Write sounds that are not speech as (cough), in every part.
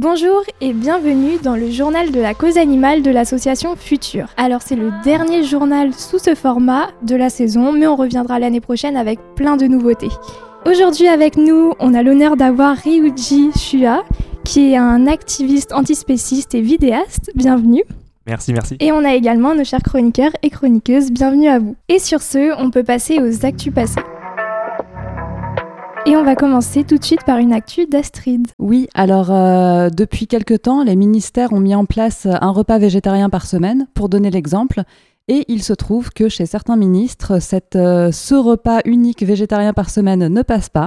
Bonjour et bienvenue dans le journal de la cause animale de l'association Future. Alors c'est le dernier journal sous ce format de la saison, mais on reviendra l'année prochaine avec plein de nouveautés. Aujourd'hui avec nous, on a l'honneur d'avoir Ryuji Shua, qui est un activiste antispéciste et vidéaste. Bienvenue. Merci, merci. Et on a également nos chers chroniqueurs et chroniqueuses. Bienvenue à vous. Et sur ce, on peut passer aux actus passés. Et on va commencer tout de suite par une actu d'Astrid. Oui, alors euh, depuis quelque temps, les ministères ont mis en place un repas végétarien par semaine, pour donner l'exemple. Et il se trouve que chez certains ministres, euh, ce repas unique végétarien par semaine ne passe pas.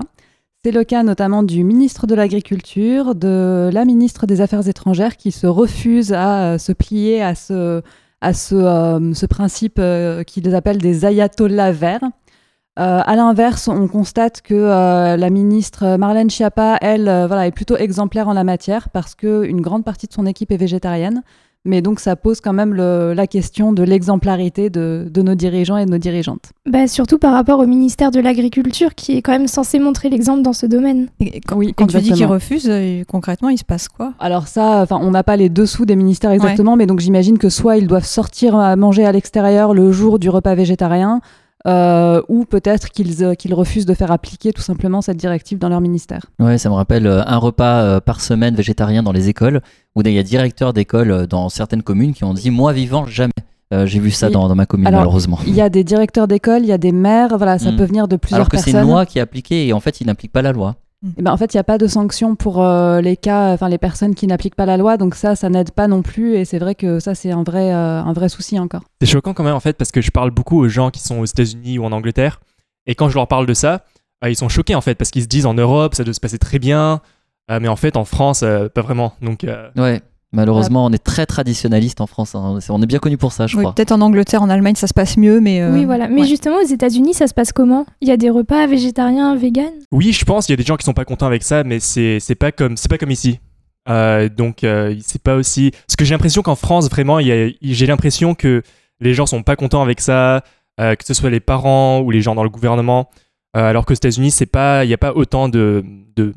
C'est le cas notamment du ministre de l'Agriculture, de la ministre des Affaires étrangères qui se refuse à euh, se plier à ce, à ce, ce principe qu'ils appellent des ayatollahs verts. Euh, à l'inverse, on constate que euh, la ministre Marlène Schiappa, elle, euh, voilà, est plutôt exemplaire en la matière parce qu'une grande partie de son équipe est végétarienne. Mais donc ça pose quand même la question de l'exemplarité de, nos dirigeants et de nos dirigeantes. Bah, surtout par rapport au ministère de l'Agriculture qui est quand même censé montrer l'exemple dans ce domaine. quand, oui, quand tu dis qu'il refuse, concrètement, il se passe quoi? Alors ça, on n'a pas les dessous des ministères exactement, mais donc j'imagine que soit ils doivent sortir à manger à l'extérieur le jour du repas végétarien, euh, ou peut-être qu'ils euh, qu'ils refusent de faire appliquer tout simplement cette directive dans leur ministère. Ouais, ça me rappelle euh, un repas par semaine végétarien dans les écoles, où il y a directeurs d'école dans certaines communes qui ont dit moi vivant jamais. J'ai vu ça dans, dans, ma commune malheureusement. Il y a des directeurs d'école, il y a des maires, voilà, ça mm. peut venir de plusieurs personnes. Alors que c'est une loi qui est appliquée et en fait ils n'appliquent pas la loi. Et eh ben, en fait, il n'y a pas de sanction pour euh, les cas, enfin les personnes qui n'appliquent pas la loi, donc ça, ça n'aide pas non plus, et c'est vrai que ça, c'est un vrai, euh, un vrai souci encore. C'est choquant quand même en fait, parce que je parle beaucoup aux gens qui sont aux États-Unis ou en Angleterre, et quand je leur parle de ça, euh, ils sont choqués en fait, parce qu'ils se disent en Europe, ça doit se passer très bien, mais en fait en France, pas vraiment. Donc, ouais. Malheureusement, on est très traditionnaliste en France. Hein. On est bien connu pour ça, je oui, crois. Peut-être en Angleterre, en Allemagne, ça se passe mieux, mais. Euh, oui, voilà. Mais justement, aux États-Unis, ça se passe comment? Il y a des repas végétariens, véganes? Oui, je pense. Il y a des gens qui sont pas contents avec ça, mais c'est pas comme c'est pas comme ici. Euh, donc, euh, c'est pas aussi. Parce que j'ai l'impression qu'en France, vraiment, j'ai l'impression que les gens sont pas contents avec ça, que ce soit les parents ou les gens dans le gouvernement. alors qu'aux États-Unis, c'est pas, il n'y a pas autant de de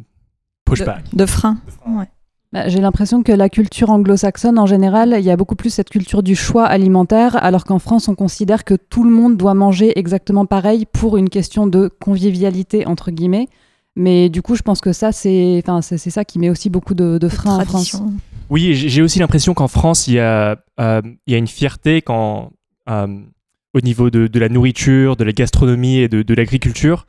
pushback. De, freins. Ouais. Bah, j'ai l'impression que la culture anglo-saxonne, en général, il y a beaucoup plus cette culture du choix alimentaire, alors qu'en France, on considère que tout le monde doit manger exactement pareil pour une question de convivialité, entre guillemets. Mais du coup, je pense que ça, c'est ça qui met aussi beaucoup de, freins en France. Oui, j'ai aussi l'impression qu'en France, il y, a, euh, il y a une fierté quand, euh, au niveau de, de, la nourriture, de la gastronomie et de, de l'agriculture.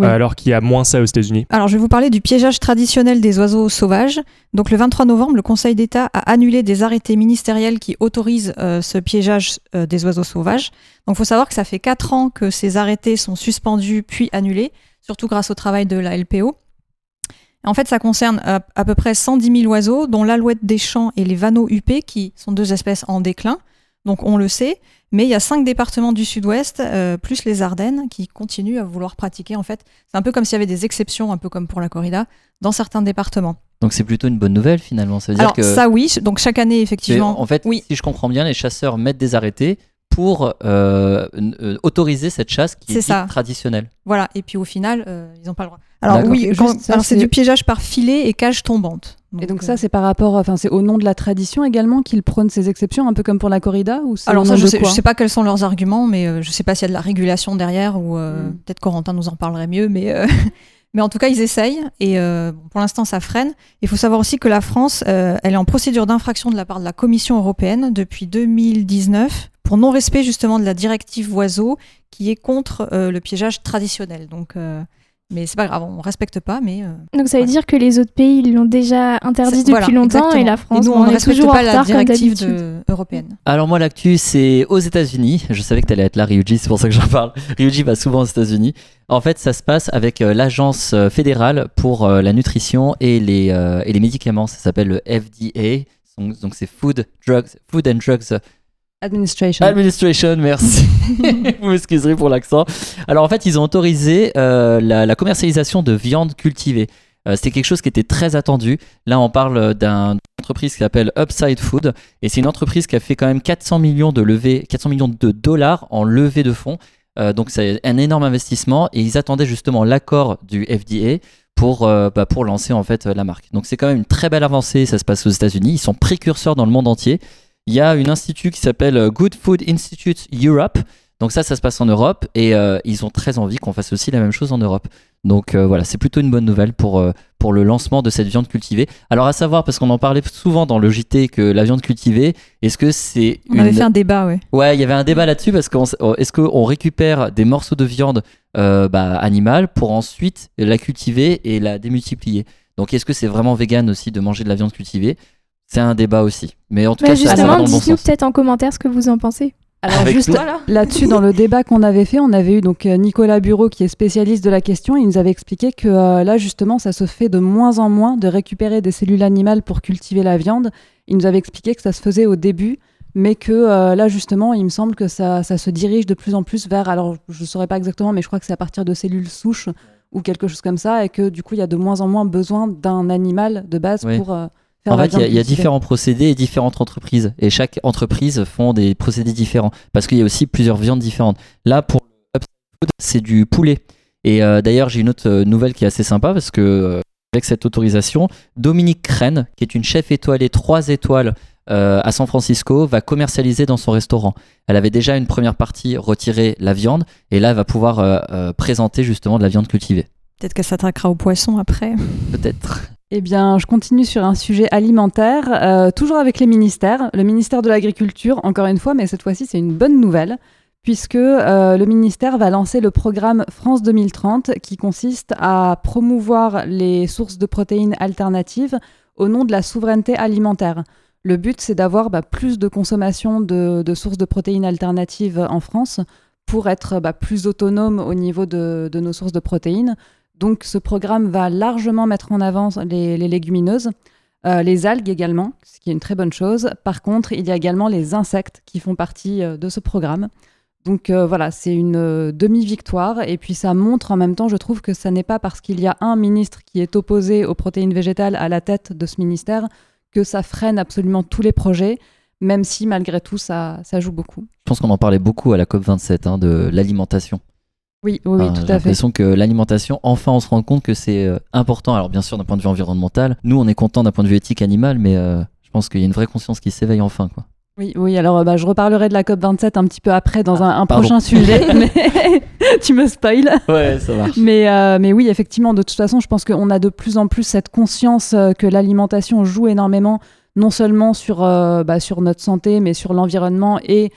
Euh, alors qu'il y a moins ça aux États-Unis. Alors, je vais vous parler du piégeage traditionnel des oiseaux sauvages. Donc, le 23 novembre, le Conseil d'État a annulé des arrêtés ministériels qui autorisent euh, ce piégeage euh, des oiseaux sauvages. Donc, il faut savoir que ça fait 4 ans que ces arrêtés sont suspendus puis annulés, surtout grâce au travail de la LPO. En fait, ça concerne à, peu près 110 000 oiseaux, dont l'alouette des champs et les vanneaux huppés, qui sont deux espèces en déclin. Donc, on le sait. Mais il y a cinq départements du sud-ouest, euh, plus les Ardennes, qui continuent à vouloir pratiquer. En fait, c'est un peu comme s'il y avait des exceptions, un peu comme pour la corrida, dans certains départements. Donc c'est plutôt une bonne nouvelle finalement. Ça veut dire que ça oui. Donc chaque année effectivement. En fait, oui. si je comprends bien, les chasseurs mettent des arrêtés pour euh, euh, autoriser cette chasse qui est, traditionnelle. Voilà. Et puis au final, ils n'ont pas le droit. Alors oui, c'est du piégeage par filet et cage tombante. Et donc ça, euh, c'est par rapport, enfin, c'est au nom de la tradition également qu'ils prônent ces exceptions, un peu comme pour la corrida ou Alors ça, je sais, sais pas quels sont leurs arguments, mais euh, je sais pas s'il y a de la régulation derrière ou euh, hmm. peut-être Corentin nous en parlerait mieux, mais (laughs) mais en tout cas ils essayent et pour l'instant ça freine. Il faut savoir aussi que la France, elle est en procédure d'infraction de la part de la Commission européenne depuis 2019 pour non respect justement de la directive oiseaux qui est contre le piégeage traditionnel. Donc mais c'est pas grave, on respecte pas. Mais euh, Donc ça veut dire que les autres pays l'ont déjà interdit depuis longtemps et la France, nous, on, ne respecte pas la directive européenne. Alors moi, l'actu, c'est aux États-Unis. Je savais que tu allais être là, Ryuji, c'est pour ça que j'en parle. (laughs) Ryuji va souvent aux États-Unis. En fait, ça se passe avec euh, l'agence euh, fédérale pour la nutrition et les, et les médicaments. Ça s'appelle le FDA. Donc c'est Food, Drugs, Food and Drugs Administration. Administration, merci. (laughs) Vous m'excuserez pour l'accent. Alors en fait, ils ont autorisé euh, la, commercialisation de viande cultivée. Euh, c'était quelque chose qui était très attendu. Là, on parle d'une entreprise qui s'appelle Upside Food et c'est une entreprise qui a fait quand même 400 millions de levées, 400 millions de dollars en levée de fonds. Euh, donc c'est un énorme investissement et ils attendaient justement l'accord du FDA pour, euh, bah, pour lancer en fait la marque. Donc c'est quand même une très belle avancée, ça se passe aux États-Unis, ils sont précurseurs dans le monde entier. Il y a un institut qui s'appelle Good Food Institute Europe. Donc ça, ça se passe en Europe et euh, ils ont très envie qu'on fasse aussi la même chose en Europe. Donc euh, voilà, c'est plutôt une bonne nouvelle pour, pour le lancement de cette viande cultivée. Alors à savoir, parce qu'on en parlait souvent dans le JT, que la viande cultivée, est-ce que c'est... On avait fait un débat, ouais. Ouais, il y avait un débat là-dessus parce qu'on est-ce qu'on récupère des morceaux de viande euh, bah, animale pour ensuite la cultiver et la démultiplier? Donc est-ce que c'est vraiment vegan aussi de manger de la viande cultivée? C'est un débat aussi. Mais en tout Bah, cas, justement, dites-nous peut-être en commentaire ce que vous en pensez. Alors Avec juste (laughs) là-dessus, dans le débat qu'on avait fait, on avait eu donc euh, Nicolas Bureau qui est spécialiste de la question. Il nous avait expliqué que euh, là justement, ça se fait de moins en moins de récupérer des cellules animales pour cultiver la viande. Il nous avait expliqué que ça se faisait au début, mais que euh, là justement, il me semble que ça, ça se dirige de plus en plus vers. Alors, je ne saurais pas exactement, mais je crois que c'est à partir de cellules souches ou quelque chose comme ça, et que du coup, il y a de moins en moins besoin d'un animal de base Oui. pour euh, En fait, il y a- y, différents procédés et différentes entreprises. Et chaque entreprise font des procédés différents. Parce qu'il y a aussi plusieurs viandes différentes. Là, pour le c'est du poulet. Et euh, d'ailleurs, j'ai une autre euh, nouvelle qui est assez sympa parce que, euh, avec cette autorisation, Dominique Crène, qui est une chef étoilée 3 étoiles euh, à San Francisco, va commercialiser dans son restaurant. Elle avait déjà une première partie retiré la viande. Et là, elle va pouvoir présenter justement de la viande cultivée. Peut-être qu'elle s'attaquera aux poissons après. Peut-être. Eh bien, je continue sur un sujet alimentaire, euh, toujours avec les ministères. Le ministère de l'Agriculture, encore une fois, mais cette fois-ci, c'est une bonne nouvelle, puisque euh, le ministère va lancer le programme France 2030, qui consiste à promouvoir les sources de protéines alternatives au nom de la souveraineté alimentaire. Le but, c'est d'avoir bah, plus de consommation de, sources de protéines alternatives en France pour être bah, plus autonome au niveau de nos sources de protéines. Donc ce programme va largement mettre en avant les, légumineuses, euh, les algues également, ce qui est une très bonne chose. Par contre, il y a également les insectes qui font partie euh, de ce programme. Donc euh, voilà, c'est une demi-victoire et puis ça montre en même temps, je trouve que ça n'est pas parce qu'il y a un ministre qui est opposé aux protéines végétales à la tête de ce ministère que ça freine absolument tous les projets, même si malgré tout ça, ça joue beaucoup. Je pense qu'on en parlait beaucoup à la COP27 hein, de l'alimentation. Oui, oui, Ah, tout J'ai à fait. l'impression que l'alimentation, enfin, on se rend compte que c'est euh, important. Alors, bien sûr, d'un point de vue environnemental, nous, on est content d'un point de vue éthique animal, mais euh, je pense qu'il y a une vraie conscience qui s'éveille enfin. Quoi. Oui, oui, alors euh, bah, je reparlerai de la COP27 un petit peu après dans un, un Ah, prochain sujet, (laughs) mais (laughs) tu me spoil. Ouais, ça marche. Mais, euh, mais oui, effectivement, de toute façon, je pense qu'on a de plus en plus cette conscience que l'alimentation joue énormément, non seulement sur, euh, bah, sur notre santé, mais sur l'environnement. Et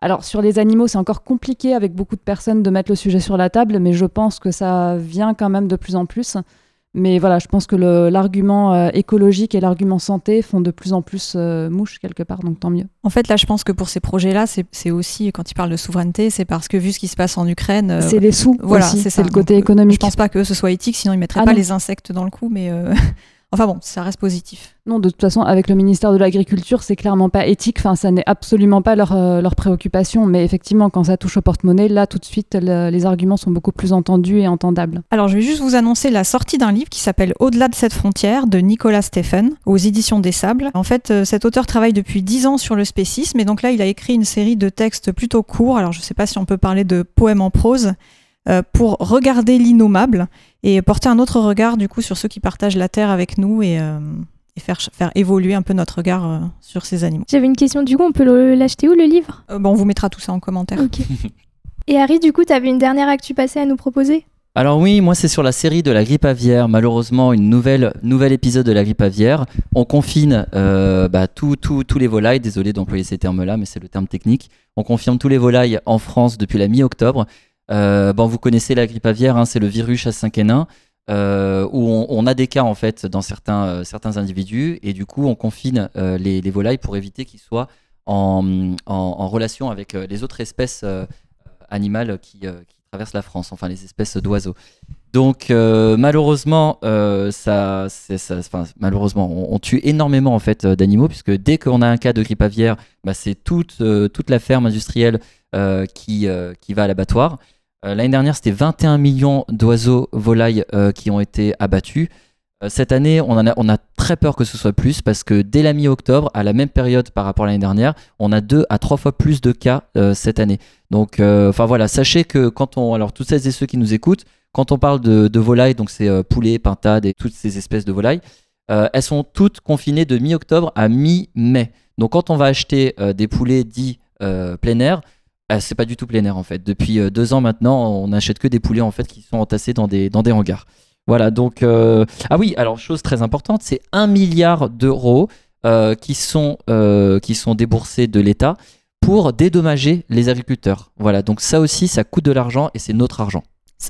alors, sur les animaux, c'est encore compliqué avec beaucoup de personnes de mettre le sujet sur la table, mais je pense que ça vient quand même de plus en plus. Mais voilà, je pense que l'argument euh, écologique et l'argument santé font de plus en plus euh, mouche quelque part, donc tant mieux. En fait, là, je pense que pour ces projets-là, c'est aussi, quand ils parlent de souveraineté, c'est parce que vu ce qui se passe en Ukraine, euh, c'est les sous voilà, c'est le côté Donc, économique. je pense pas que ce soit éthique, sinon ils mettraient Ah pas non. les insectes dans le coup, mais enfin bon, ça reste positif. Non, de toute façon, avec le ministère de l'Agriculture, c'est clairement pas éthique. Enfin, ça n'est absolument pas leur, euh, leur préoccupation. Mais effectivement, quand ça touche au porte-monnaie, là, tout de suite, le- les arguments sont beaucoup plus entendus et entendables. Alors, je vais juste vous annoncer la sortie d'un livre qui s'appelle Au-delà de cette frontière de Nicolas Stephen aux éditions des Sables. En fait, euh, cet auteur travaille depuis 10 ans sur le spécisme et donc là, il a écrit une série de textes plutôt courts. Alors, je ne sais pas si on peut parler de poèmes en prose pour regarder l'innommable et porter un autre regard du coup sur ceux qui partagent la terre avec nous et, euh, et faire, faire évoluer un peu notre regard euh, sur ces animaux. J'avais une question, du coup, on peut l'acheter où le livre? Euh, bon, on vous mettra tout ça en commentaire. (laughs) Et Harry, du coup, t'avais une dernière actu passée à nous proposer? Alors oui, moi c'est sur la série de la grippe aviaire. Malheureusement, une nouvelle nouvel épisode de la grippe aviaire. On confine euh, bah, tous tous- tous les volailles. Désolé d'employer ces termes-là, mais c'est le terme technique. On confirme tous les volailles en France depuis la mi-octobre. Euh, bon, vous connaissez la grippe aviaire, hein, c'est le virus H5N1 euh, où on, a des cas en fait dans certains euh, certains individus et du coup on confine les, les volailles pour éviter qu'ils soient en, en, relation avec les autres espèces animales qui, traversent la France, enfin les espèces d'oiseaux. Donc malheureusement, ça, malheureusement, on, tue énormément en fait d'animaux puisque dès qu'on a un cas de grippe aviaire, bah, c'est toute toute la ferme industrielle qui qui va à l'abattoir. Euh, L'année dernière, c'était 21 millions d'oiseaux volailles euh, qui ont été abattus. Euh, cette année, on, a, très peur que ce soit plus parce que dès la mi-octobre, à la même période par rapport à l'année dernière, on a deux à trois fois plus de cas cette année. Donc, enfin voilà, sachez que quand on, alors toutes celles et ceux qui nous écoutent, quand on parle de, volailles, donc c'est euh, poulet, pintade et toutes ces espèces de volailles, elles sont toutes confinées de mi-octobre à mi-mai. Donc quand on va acheter des poulets dits plein air, c'est pas du tout plein air en fait. Depuis euh, deux ans maintenant, on n'achète que des poulets en fait qui sont entassés dans des, hangars. Voilà, donc... euh, Ah oui, alors chose très importante, c'est un milliard d'euros euh, qui, sont, euh, qui sont déboursés de l'État pour dédommager les agriculteurs. Voilà, donc ça aussi, ça coûte de l'argent et c'est notre argent.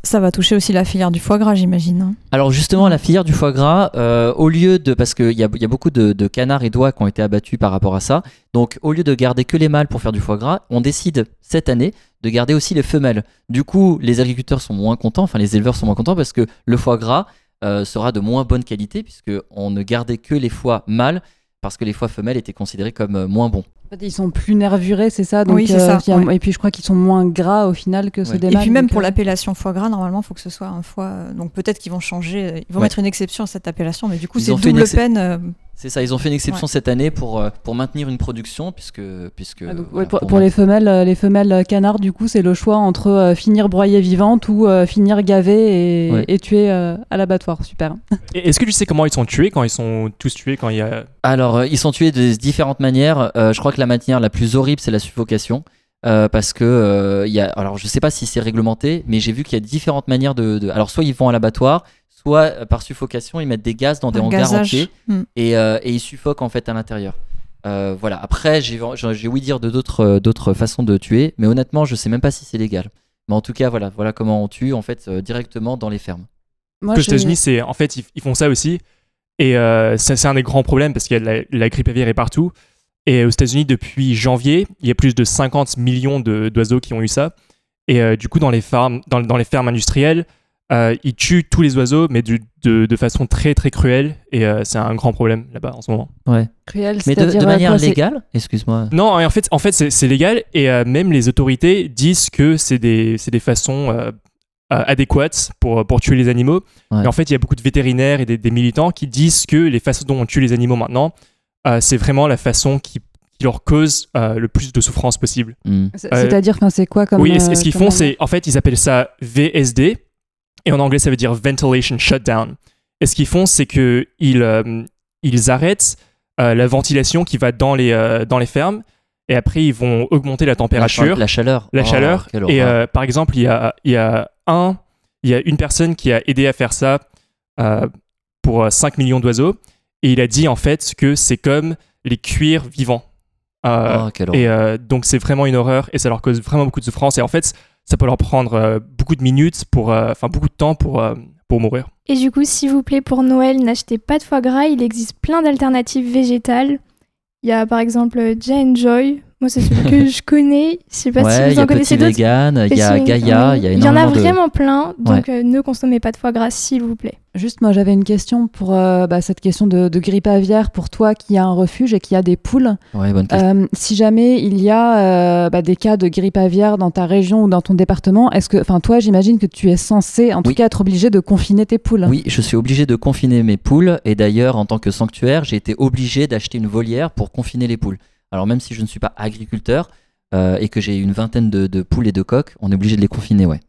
Ça va toucher aussi la filière du foie gras, j'imagine. hein. Alors justement, la filière du foie gras, euh, au lieu de... Parce qu'il y a, y a beaucoup de, de canards et d'oies qui ont été abattus par rapport à ça. Donc au lieu de garder que les mâles pour faire du foie gras, on décide cette année de garder aussi les femelles. Du coup, les agriculteurs sont moins contents, enfin les éleveurs sont moins contents parce que le foie gras euh, sera de moins bonne qualité puisque on ne gardait que les foies mâles parce que les foies femelles étaient considérés comme euh, moins bons. Ils sont plus nervurés, c'est ça donc, Oui, c'est ça, il y a- ouais. Et puis je crois qu'ils sont moins gras au final que ceux Ouais. des Et mâles, puis même donc, pour euh, l'appellation foie gras, normalement, il faut que ce soit un foie. euh, Donc peut-être qu'ils vont changer, euh, ils vont Ouais. mettre une exception à cette appellation, mais du coup Ils c'est ont fait une double excep- peine. euh, C'est ça, ils ont fait une exception cette année pour, euh, pour maintenir une production puisque... puisque ah, donc, ouais, voilà, pour, pour pour les femelles, euh, les femelles canards, du coup, c'est le choix entre euh, finir broyée vivante ou euh, finir gavée et, Ouais. et tuer euh, à l'abattoir. Super. (laughs) Est-ce que tu sais comment ils sont tués quand ils sont tous tués quand il y a Alors, euh, ils sont tués de différentes manières. Euh, je crois que la manière la plus horrible, c'est la suffocation. Euh, parce que euh, il y a, alors je sais pas si c'est réglementé, mais j'ai vu qu'il y a différentes manières de, de- Alors soit ils vont à l'abattoir, soit euh, par suffocation ils mettent des gaz dans des un hangars gazage. entiers Hmm. et, euh, et ils suffoquent en fait à l'intérieur. Euh, voilà. Après j'ai j'ai j'ai ouï dire de d'autres euh, d'autres façons de tuer, mais honnêtement je sais même pas si c'est légal. Mais en tout cas voilà voilà comment on tue en fait euh, directement dans les fermes. Moi, aux j'ai- États-Unis, c'est en fait ils, ils font ça aussi, et euh, ça c'est un des grands problèmes parce qu'il y a de la, la grippe aviaire est partout. Et aux États-Unis, depuis janvier, il y a plus de 50 millions de- d'oiseaux qui ont eu ça. Et euh, du coup, dans les dans les fermes industrielles, euh, ils tuent tous les oiseaux, mais du- de, de façon très très cruelle. Et euh, c'est un grand problème là-bas en ce moment. Ouais. Cruel, Mais de, euh, manière quoi, c'est- légale, excuse-moi. Non, en fait, en fait c'est c'est légal et euh, même les autorités disent que c'est des, c'est des façons euh, euh, adéquates pour, pour tuer les animaux. Ouais. Et en fait, il y a beaucoup de vétérinaires et des, des militants qui disent que les façons dont on tue les animaux maintenant, euh, c'est vraiment la façon qui, qui leur cause euh, le plus de souffrance possible. Hmm. c'est- Euh, C'est-à-dire, enfin, c'est quoi comme. oui, et, ce- euh, qu'ils font, c'est en fait, ils appellent ça VSD et en anglais, ça veut dire Ventilation Shutdown. Et ce qu'ils font, c'est que ils, euh, ils arrêtent euh, la ventilation qui va dans les, euh, dans les fermes et après, ils vont augmenter la température La chaleur. la Oh, chaleur. Et euh, par exemple, il y a, il y a un, il y a une personne qui a aidé à faire ça pour euh, 5 millions d'oiseaux. Et il a dit en fait que c'est comme les cuirs vivants. Oh, quelle et horreur. donc c'est vraiment une horreur et ça leur cause vraiment beaucoup de souffrance. Et en fait, ça peut leur prendre euh, beaucoup de minutes, pour, euh, enfin beaucoup de temps pour, euh, pour mourir. Et du coup, s'il vous plaît, pour Noël, n'achetez pas de foie gras. Il existe plein d'alternatives végétales. Il y a par exemple Jay Joy. Moi, c'est celui que (laughs) je connais. Je sais pas ouais, si il vous y en a connaissez Petit d'autres. Vegan, il y a Gaïa, il y a Il y en a de- vraiment plein. Donc, euh, ne consommez pas de foie gras, s'il vous plaît. Juste, moi, j'avais une question pour euh, bah, cette question de, de grippe aviaire pour toi qui a un refuge et qui a des poules. Ouais, bonne question. Euh, si jamais il y a euh, bah, des cas de grippe aviaire dans ta région ou dans ton département, est-ce que, enfin, toi, j'imagine que tu es censé, en tout cas, être obligé de confiner tes poules. Oui, je suis obligé de confiner mes poules et d'ailleurs, en tant que sanctuaire, j'ai été obligé d'acheter une volière pour confiner les poules. Alors même si je ne suis pas agriculteur euh, et que j'ai une vingtaine de, poules et de coqs, on est obligé de les confiner, ouais.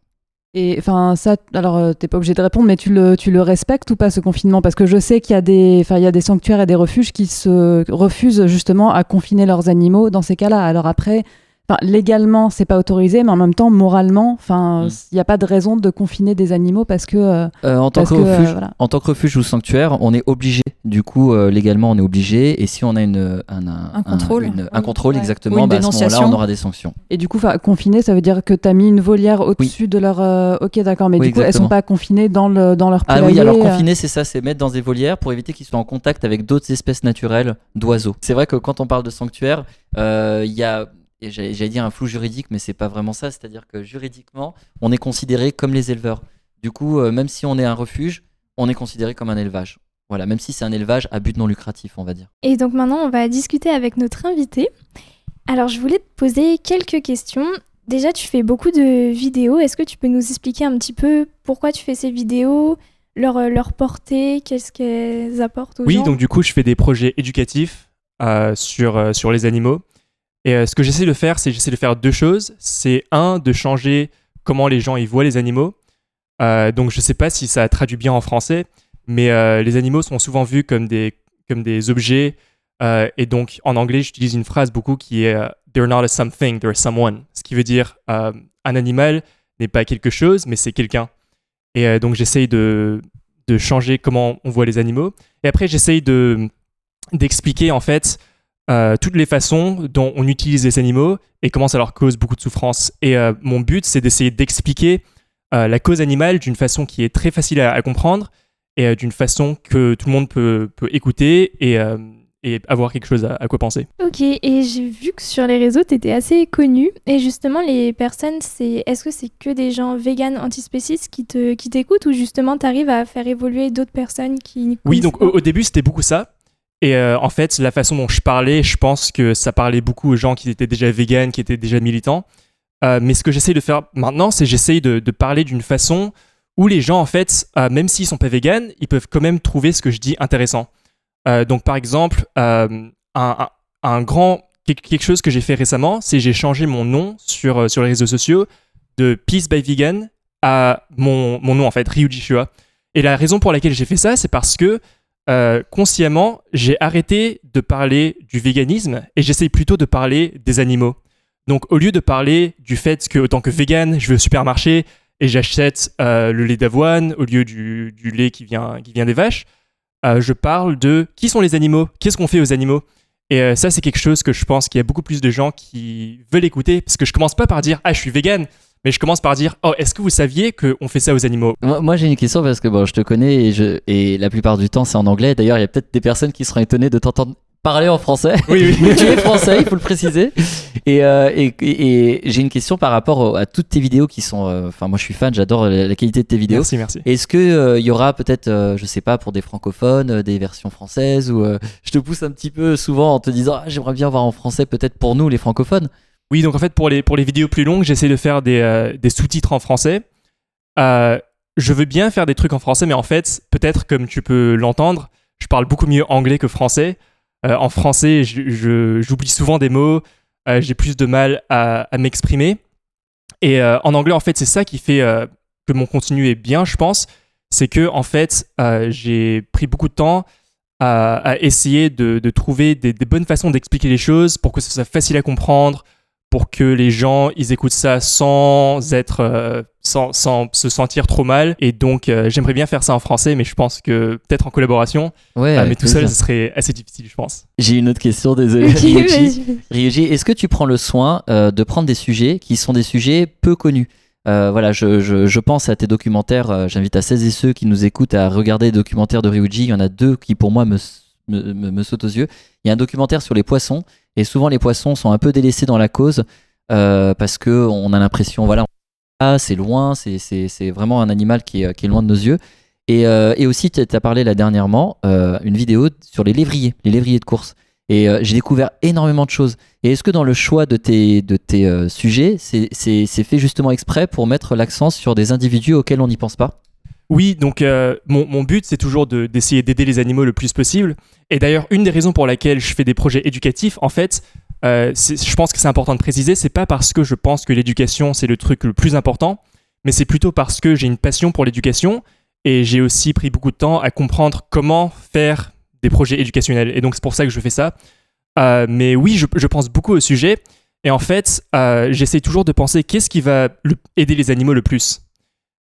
Et enfin, ça, alors, euh, t'es pas obligé de répondre, mais tu le, tu le respectes ou pas ce confinement? Parce que je sais qu'il y a des, enfin, y a des sanctuaires et des refuges qui se refusent justement à confiner leurs animaux dans ces cas-là. Alors après, enfin, légalement, c'est pas autorisé, mais en même temps, moralement, enfin, Mm. il n'y a pas de raison de confiner des animaux parce que, euh, Euh, en, tant parce que que, euh, refuge, voilà. en tant que refuge ou sanctuaire, on est obligé. Du coup, euh, légalement, on est obligé. Et si on a une, un, un, Un contrôle. une- un Oui, contrôle, ouais. exactement, bah, à ce moment-là, on aura des sanctions. Et du coup, confiner, ça veut dire que tu as mis une volière au-dessus de leur. euh, Ok, d'accord, mais Oui, du coup, elles exactement. sont pas confinées dans, le, dans leur Ah poulailler. oui, alors euh, confiner, c'est ça, c'est mettre dans des volières pour éviter qu'ils soient en contact avec d'autres espèces naturelles d'oiseaux. C'est vrai que quand on parle de sanctuaire, euh, il y a, et j'allais dire un flou juridique, mais c'est pas vraiment ça. C'est-à-dire que juridiquement, on est considéré comme les éleveurs. Du coup, euh, même si on est un refuge, on est considéré comme un élevage. Voilà, même si c'est un élevage à but non lucratif, on va dire. Et donc maintenant, on va discuter avec notre invité. Alors, je voulais te poser quelques questions. Déjà, tu fais beaucoup de vidéos. Est-ce que tu peux nous expliquer un petit peu pourquoi tu fais ces vidéos leur, euh, leur portée, qu'est-ce qu'elles apportent aux Oui, gens? donc du coup, je fais des projets éducatifs euh, sur, euh, sur les animaux. Et euh, ce que j'essaie de faire, c'est j'essaie de faire deux choses. C'est un, de changer comment les gens y voient les animaux. Euh, donc je sais pas si ça traduit bien en français, mais euh, les animaux sont souvent vus comme des, comme des objets. Et donc en anglais, j'utilise une phrase beaucoup qui est They're not a something, they're someone. Ce qui veut dire un animal n'est pas quelque chose, mais c'est quelqu'un. Et donc j'essaye de, de changer comment on voit les animaux. Et après, j'essaye de d'expliquer en fait euh, toutes les façons dont on utilise les animaux et comment ça leur cause beaucoup de souffrance. Et euh, mon but, c'est d'essayer d'expliquer euh, la cause animale d'une façon qui est très facile à, à comprendre et d'une façon que tout le monde peut, peut écouter et, et avoir quelque chose à, à quoi penser. Ok, et j'ai vu que sur les réseaux, tu étais assez connu. Et justement, les personnes, c'est est-ce que c'est que des gens véganes antispécistes qui te qui t'écoutent ou justement tu arrives à faire évoluer d'autres personnes qui Oui, donc au début, c'était beaucoup ça. Et euh, en fait, la façon dont je parlais, je pense que ça parlait beaucoup aux gens qui étaient déjà véganes, qui étaient déjà militants. Euh, mais ce que j'essaye de faire maintenant, c'est j'essaye de, parler d'une façon où les gens, en fait, euh, même s'ils sont pas véganes, ils peuvent quand même trouver ce que je dis intéressant. Donc, par exemple, un, un- grand quelque chose que j'ai fait récemment, c'est j'ai changé mon nom sur, sur les réseaux sociaux de Peace by Vegan à mon, mon nom, en fait, Ryuji Shua. Et la raison pour laquelle j'ai fait ça, c'est parce que euh, consciemment, j'ai arrêté de parler du véganisme et j'essaye plutôt de parler des animaux. Donc, au lieu de parler du fait que, autant que vegan, je vais au supermarché et j'achète euh, le lait d'avoine au lieu du, lait qui vient, qui vient des vaches, euh, je parle de qui sont les animaux, qu'est-ce qu'on fait aux animaux. Et ça, c'est quelque chose que je pense qu'il y a beaucoup plus de gens qui veulent écouter parce que je commence pas par dire ah je suis vegan, mais je commence par dire oh est-ce que vous saviez qu'on fait ça aux animaux? Moi, moi, j'ai une question parce que bon, je te connais et, je, et la plupart du temps c'est en anglais. D'ailleurs, il y a peut-être des personnes qui seront étonnées de t'entendre parler en français. Oui, oui. Mais (laughs) tu es français, il faut le préciser. Et, euh, et, et- et j'ai une question par rapport à toutes tes vidéos qui sont. euh, Enfin, moi je suis fan, j'adore la, la qualité de tes vidéos. Merci, merci. Est-ce que euh, il y aura peut-être, euh, je sais pas, pour des francophones, des versions françaises ou euh, je te pousse un petit peu souvent en te disant ah, j'aimerais bien voir en français peut-être pour nous les francophones. Oui, donc en fait, pour les, pour les vidéos plus longues, j'essaie de faire des, euh, sous-titres en français. Euh, je veux bien faire des trucs en français, mais en fait, peut-être comme tu peux l'entendre, je parle beaucoup mieux anglais que français. Euh, en français, j'oublie souvent des mots, j'ai plus de mal à, m'exprimer. Et en anglais, en fait, c'est ça qui fait que mon contenu est bien, je pense. C'est que, en fait, j'ai pris beaucoup de temps à, essayer de, trouver des bonnes façons d'expliquer les choses pour que ce soit facile à comprendre, pour que les gens ils écoutent ça sans être euh, sans, sans se sentir trop mal et donc euh, j'aimerais bien faire ça en français mais je pense que peut-être en collaboration Ouais. avec mais tout seul ce serait assez difficile je pense J'ai une autre question, désolé. (laughs) Ryuji. Ryuji, est-ce que tu prends le soin euh, de prendre des sujets qui sont des sujets peu connus? Euh, voilà, je, je- je pense à tes documentaires. J'invite à celles et ceux qui nous écoutent à regarder les documentaires de Ryuji. Il y en a deux qui, pour moi, me, me, sautent aux yeux. Il y a un documentaire sur les poissons, et souvent les poissons sont un peu délaissés dans la cause euh, parce que on a l'impression, voilà, c'est loin, c'est- vraiment un animal qui est, loin de nos yeux. Et, euh, aussi, tu as parlé là dernièrement, euh, une vidéo sur les lévriers, les lévriers de course. Et j'ai découvert énormément de choses. Et est-ce que dans le choix de tes, sujets, c'est fait justement exprès pour mettre l'accent sur des individus auxquels on n'y pense pas? Oui donc euh, mon, but c'est toujours de- d'essayer d'aider les animaux le plus possible et d'ailleurs une des raisons pour laquelle je fais des projets éducatifs en fait euh, je pense que c'est important de préciser c'est pas parce que je pense que l'éducation c'est le truc le plus important mais c'est plutôt parce que j'ai une passion pour l'éducation et j'ai aussi pris beaucoup de temps à comprendre comment faire des projets éducationnels. Et donc c'est pour ça que je fais ça. Euh, mais oui, je, pense beaucoup au sujet. Et en fait, j'essaie toujours de penser qu'est-ce qui va aider les animaux le plus.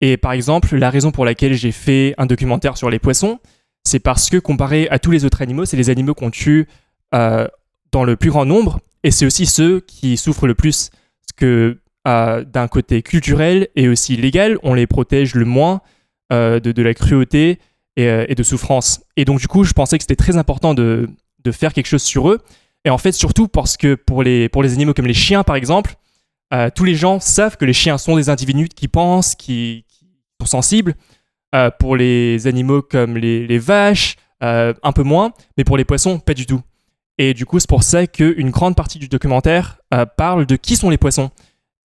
Et par exemple, la raison pour laquelle j'ai fait un documentaire sur les poissons, c'est parce que comparé à tous les autres animaux, c'est les animaux qu'on tue euh, dans le plus grand nombre. Et c'est aussi ceux qui souffrent le plus. Parce que euh, d'un côté culturel et aussi légal, on les protège le moins euh, de, la cruauté et, et de souffrance. Et donc, du coup, je pensais que c'était très important de, faire quelque chose sur eux. Et en fait, surtout parce que pour les, animaux comme les chiens, par exemple, tous les gens savent que les chiens sont des individus qui pensent, qui, sensibles. Euh, pour les animaux comme les, vaches, euh, un peu moins, mais pour les poissons, pas du tout. Et du coup, c'est pour ça qu'une grande partie du documentaire euh, parle de qui sont les poissons.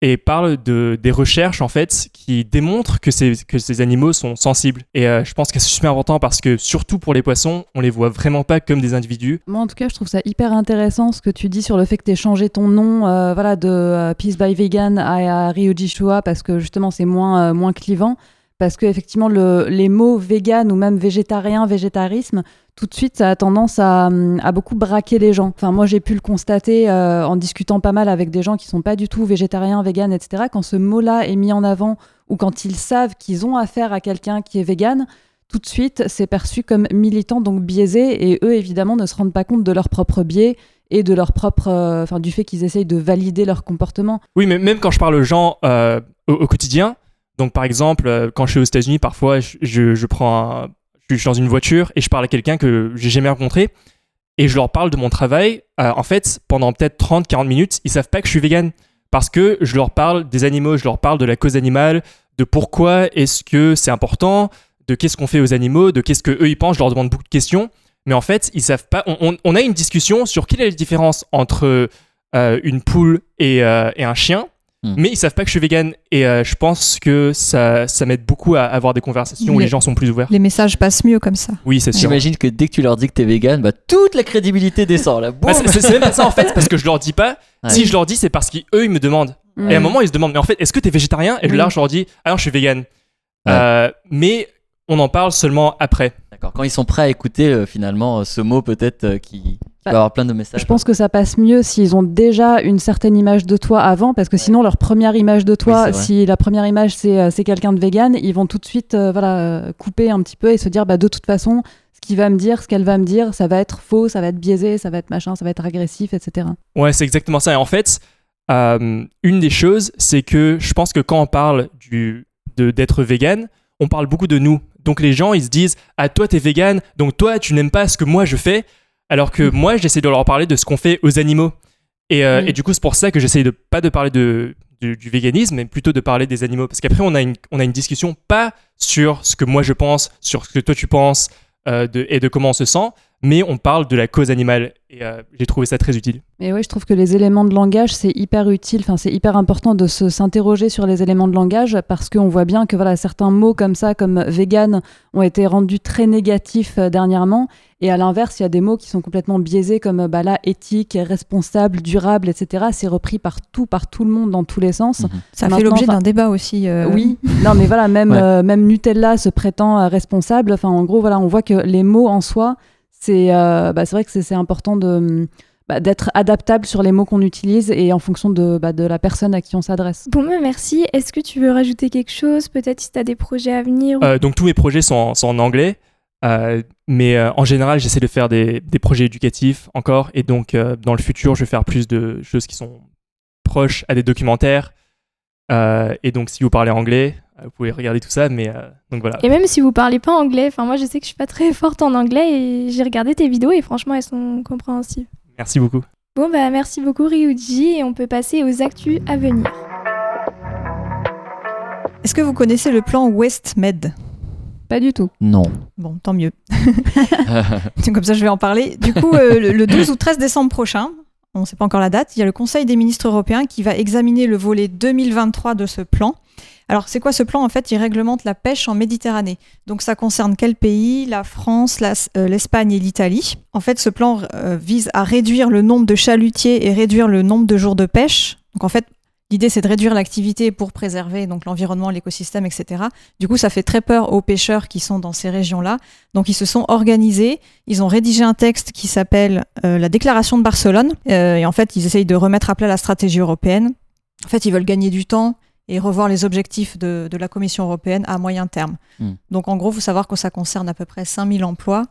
et parle de, des recherches en fait qui démontrent que ces, que ces animaux sont sensibles. Et je pense que c'est super important parce que surtout pour les poissons, on les voit vraiment pas comme des individus. Moi, en tout cas, je trouve ça hyper intéressant ce que tu dis sur le fait que tu aies changé ton nom voilà, de Peace by Vegan à, à Ryoji Shua parce que justement c'est moins, moins clivant. Parce que effectivement, le, les mots vegan ou même végétarien, végétarisme, tout de suite, ça a tendance à, beaucoup braquer les gens. Enfin, moi, j'ai pu le constater euh, en discutant pas mal avec des gens qui sont pas du tout végétariens, vegan, etc. Quand ce mot-là est mis en avant ou quand ils savent qu'ils ont affaire à quelqu'un qui est vegan, tout de suite, c'est perçu comme militant, donc biaisé, et eux, évidemment, ne se rendent pas compte de leur propre biais et de leur propre, euh, enfin, du fait qu'ils essayent de valider leur comportement. Oui, mais même quand je parle aux gens euh, au quotidien, donc par exemple, euh, quand je suis aux États-Unis, parfois je, je, prends un- je suis dans une voiture et je parle à quelqu'un que j'ai jamais rencontré et je leur parle de mon travail. Euh, en fait, pendant peut-être 30-40 minutes, ils savent pas que je suis vegan parce que je leur parle des animaux, je leur parle de la cause animale, de pourquoi est-ce que c'est important, de qu'est-ce qu'on fait aux animaux, de qu'est-ce que eux ils pensent. Je leur demande beaucoup de questions, mais en fait, ils savent pas. On, a une discussion sur quelle est la différence entre euh, une poule et, et un chien. Hmm. Mais ils savent pas que je suis vegan et euh, je pense que ça, ça m'aide beaucoup à avoir des conversations où Les- gens sont plus ouverts. Les messages passent mieux comme ça. Oui, c'est sûr. J'imagine que dès que tu leur dis que t'es vegan, bah, toute la crédibilité descend là. Bah, c'est c'est même pas ça en fait, parce que je leur dis pas. Ouais. Si je leur dis, c'est parce qu'eux ils me demandent. Mm. Et à un moment, ils se demandent, mais en fait, est-ce que t'es végétarien? Et là, je leur dis, ah non, je suis vegan. Ouais. Euh, mais on en parle seulement après. D'accord. Quand ils sont prêts à écouter euh, finalement ce mot peut-être euh, qui, Bah, avoir plein de messages. Je pense que ça passe mieux s'ils ont déjà une certaine image de toi avant, parce que sinon leur première image de toi, Oui, si la première image c'est euh, c'est quelqu'un de vegan, ils vont tout de suite euh, voilà euh, couper un petit peu et se dire bah de toute façon ce qu'il va me dire, ce qu'elle va me dire, ça va être faux, ça va être biaisé, ça va être machin, ça va être agressif, etc. Ouais, c'est exactement ça. Et en fait, euh, une des choses, c'est que je pense que quand on parle du, de, d'être vegan, on parle beaucoup de nous. Donc les gens, ils se disent, ah toi t'es vegan, donc toi tu n'aimes pas ce que moi je fais, alors que moi j'essaie de leur parler de ce qu'on fait aux animaux. Et, euh, et du coup, c'est pour ça que j'essaie de pas de parler de, du, du véganisme, mais plutôt de parler des animaux. Parce qu'après, on, a une- on a une discussion pas sur ce que moi je pense, sur ce que toi tu penses euh, de, et de comment on se sent, mais on parle de la cause animale. Et euh, j'ai trouvé ça très utile. Et oui, je trouve que les éléments de langage, c'est hyper utile, enfin, c'est hyper important de se s'interroger sur les éléments de langage parce qu'on voit bien que voilà, certains mots comme ça, comme vegan, ont été rendus très négatifs euh, dernièrement. Et à l'inverse, il y a des mots qui sont complètement biaisés comme euh, bah, là, éthique, responsable, durable, etc. C'est repris partout, par tout le monde, dans tous les sens. Mhm. Ça fait l'objet d'un débat aussi. euh, Oui, non mais voilà, même, Ouais. euh, même Nutella se prétend euh, responsable. Enfin, en gros, voilà, on voit que les mots en soi, c'est euh, bah, c'est vrai que c'est important de bah, d'être adaptable sur les mots qu'on utilise et en fonction de, bah, de la personne à qui on s'adresse. Bon, bah, merci. Est-ce que tu veux rajouter quelque chose Peut-être si tu as des projets à venir ou- Euh, donc tous mes projets sont en, sont en anglais, euh, mais euh, en général j'essaie de faire des, des projets éducatifs encore, et donc euh, dans le futur je vais faire plus de choses qui sont proches à des documentaires. Euh, et donc si vous parlez anglais, vous pouvez regarder tout ça, mais euh, donc voilà. Et même si vous parlez pas anglais, enfin moi je sais que je suis pas très (laughs) forte en anglais et j'ai regardé tes vidéos et franchement elles sont compréhensibles. Merci beaucoup. Bon bah merci beaucoup Ryuji et on peut passer aux actus à venir. Est-ce que vous connaissez le plan WestMed Pas du tout. Non. Bon, tant mieux. (laughs) Comme ça, je vais en parler. Du coup, euh, le, le 12 ou 13 décembre prochain, on ne sait pas encore la date, il y a le Conseil des ministres européens qui va examiner le volet 2023 de ce plan. Alors, c'est quoi ce plan? En fait, il réglemente la pêche en Méditerranée. Donc, ça concerne quel pays? La France, euh, l'Espagne et l'Italie. En fait, ce plan euh, vise à réduire le nombre de chalutiers et réduire le nombre de jours de pêche. Donc, en fait, l'idée, c'est de réduire l'activité pour préserver donc l'environnement, l'écosystème, etc. Du coup, ça fait très peur aux pêcheurs qui sont dans ces régions-là. Donc, ils se sont organisés. Ils ont rédigé un texte qui s'appelle euh, la Déclaration de Barcelone. Euh, et en fait, ils essayent de remettre à plat la stratégie européenne. En fait, ils veulent gagner du temps et revoir les objectifs de, de la Commission européenne à moyen terme. Hmm. Donc, en gros, il faut savoir que ça concerne à peu près 5000 emplois.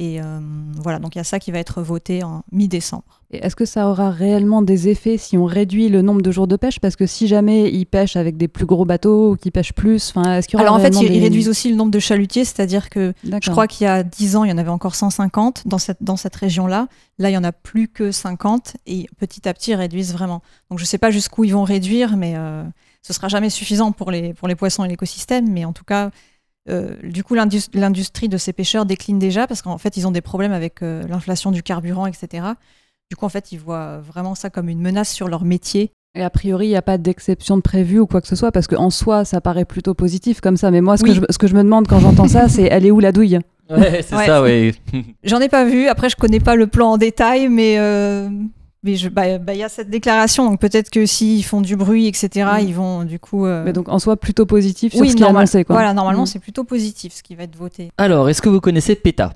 Et euh, voilà, donc il y a ça qui va être voté en mi-décembre. Et Est-ce que ça aura réellement des effets si on réduit le nombre de jours de pêche? Parce que si jamais ils pêchent avec des plus gros bateaux ou qu'ils pêchent plus, enfin, est-ce qu'il y aura Alors en fait, ils, des- réduisent aussi le nombre de chalutiers, c'est-à-dire que Je crois qu'il y a 10 ans, il y en avait encore 150 dans cette, dans cette région-là. Là, il y en a plus que 50 et petit à petit, ils réduisent vraiment. Donc, je ne sais pas jusqu'où ils vont réduire, mais euh, ce sera jamais suffisant pour les, pour les poissons et l'écosystème. Mais en tout cas, euh, du coup, l'indus- l'industrie de ces pêcheurs décline déjà parce qu'en fait, ils ont des problèmes avec euh, l'inflation du carburant, etc. Du coup, en fait, ils voient vraiment ça comme une menace sur leur métier. Et a priori, il n'y a pas d'exception de prévue ou quoi que ce soit, parce qu'en soi, ça paraît plutôt positif comme ça. Mais moi, ce, Oui. que, je, ce que je me demande quand j'entends ça, c'est elle est où la douille? Ouais, c'est Ouais. ça, ouais. J'en ai pas vu. Après, je connais pas le plan en détail, mais euh, mais bah bah, il y a cette déclaration. Donc peut-être que s'ils font du bruit, etc., Mm. ils vont du coup. euh, Mais donc, en soi, plutôt positif sur oui, ce qui est normal- annoncé. Quoi. Voilà, normalement, Mm. c'est plutôt positif ce qui va être voté. Alors, est-ce que vous connaissez PETA?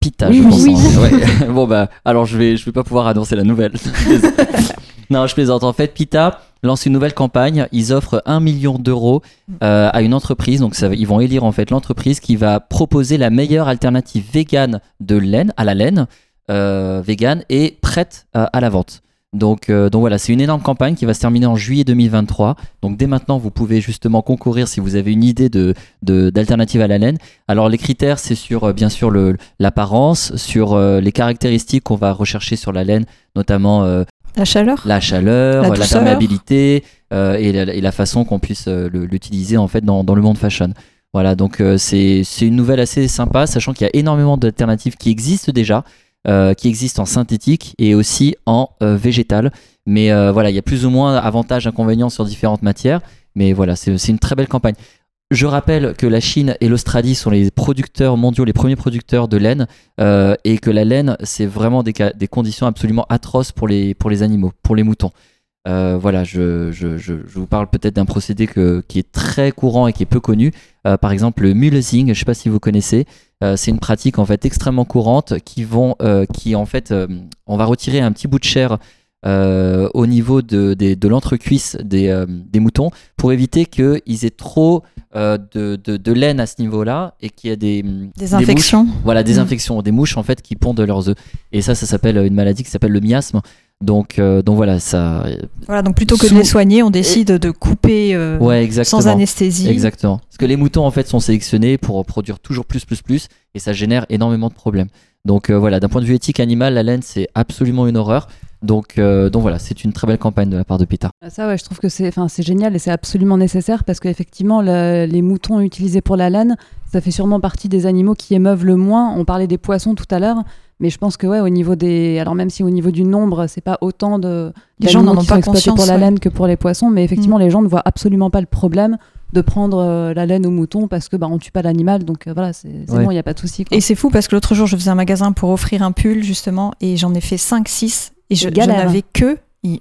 PITA, Oui, je pense. oui. hein. (laughs) Ouais. (laughs) bon, bah, alors je vais, je vais pas pouvoir annoncer la nouvelle. (laughs) Non, je plaisante. En fait, PITA lance une nouvelle campagne. Ils offrent un million d'euros euh, à une entreprise. Donc, ça, va- ils vont élire en fait l'entreprise qui va proposer la meilleure alternative végane de laine à la laine, euh, végane et prête à, à la vente. Donc, euh, donc voilà, c'est une énorme campagne qui va se terminer en juillet 2023. Donc dès maintenant, vous pouvez justement concourir si vous avez une idée de de- d'alternative à la laine. Alors les critères, c'est sur euh, bien sûr le- l'apparence, sur euh, les caractéristiques qu'on va rechercher sur la laine, notamment euh, La chaleur. la chaleur, La la, perméabilité euh, et, la, et la façon qu'on puisse euh, le- l'utiliser en fait dans, dans le monde fashion. Voilà, donc euh, c'est c'est une nouvelle assez sympa, sachant qu'il y a énormément d'alternatives qui existent déjà, euh, qui existent en synthétique et aussi en euh, végétal. Mais euh, voilà, il y a plus ou moins avantages, inconvénients sur différentes matières. Mais voilà, c'est une très belle campagne. Je rappelle que la Chine et l'Australie sont les producteurs mondiaux, les premiers producteurs de laine, et que la laine, c'est vraiment des conditions absolument atroces pour les, pour les animaux, pour les moutons. Euh, voilà, je, je, je, je vous parle peut-être d'un procédé que, qui est très courant et qui est peu connu. Euh, par exemple, le mulesing, je ne sais pas si vous connaissez. Euh, c'est une pratique en fait extrêmement courante qui vont, qui en fait, on va retirer un petit bout de chair au niveau de, des- de l'entrecuisse des, des moutons pour éviter qu'ils aient trop de, de, laine à ce niveau-là et qu'il y ait des, Des mouches infections. voilà, des Mm. infections, des mouches en fait qui pondent leurs œufs. Et ça, ça s'appelle une maladie qui s'appelle le miasme. Donc, euh, donc voilà, ça. Voilà, donc plutôt que Sous- de les soigner, on décide de couper euh, Ouais, sans anesthésie. Exactement. Parce que les moutons en fait sont sélectionnés pour produire toujours plus, plus, plus, et ça génère énormément de problèmes. Donc euh, voilà, d'un point de vue éthique animal, la laine c'est absolument une horreur. Donc, euh, donc voilà, c'est une très belle campagne de la part de PETA. Ça, ouais, je trouve que c'est, enfin, c'est génial et c'est absolument nécessaire parce qu'effectivement, le- les moutons utilisés pour la laine, ça fait sûrement partie des animaux qui émeuvent le moins. On parlait des poissons tout à l'heure, mais je pense que ouais, au niveau des, alors même si au niveau du nombre, c'est pas autant de Les gens n'en ont pas exploités pour conscience, la ouais. laine que pour les poissons, mais effectivement, les gens ne voient absolument pas le problème de prendre euh, la laine au mouton parce que bah on tue pas l'animal, donc euh, voilà, c'est, Ouais. bon, il y a pas de souci. Et c'est fou parce que l'autre jour, je faisais un magasin pour offrir un pull, justement, et j'en ai fait 5-6. Et je, je n'avais que,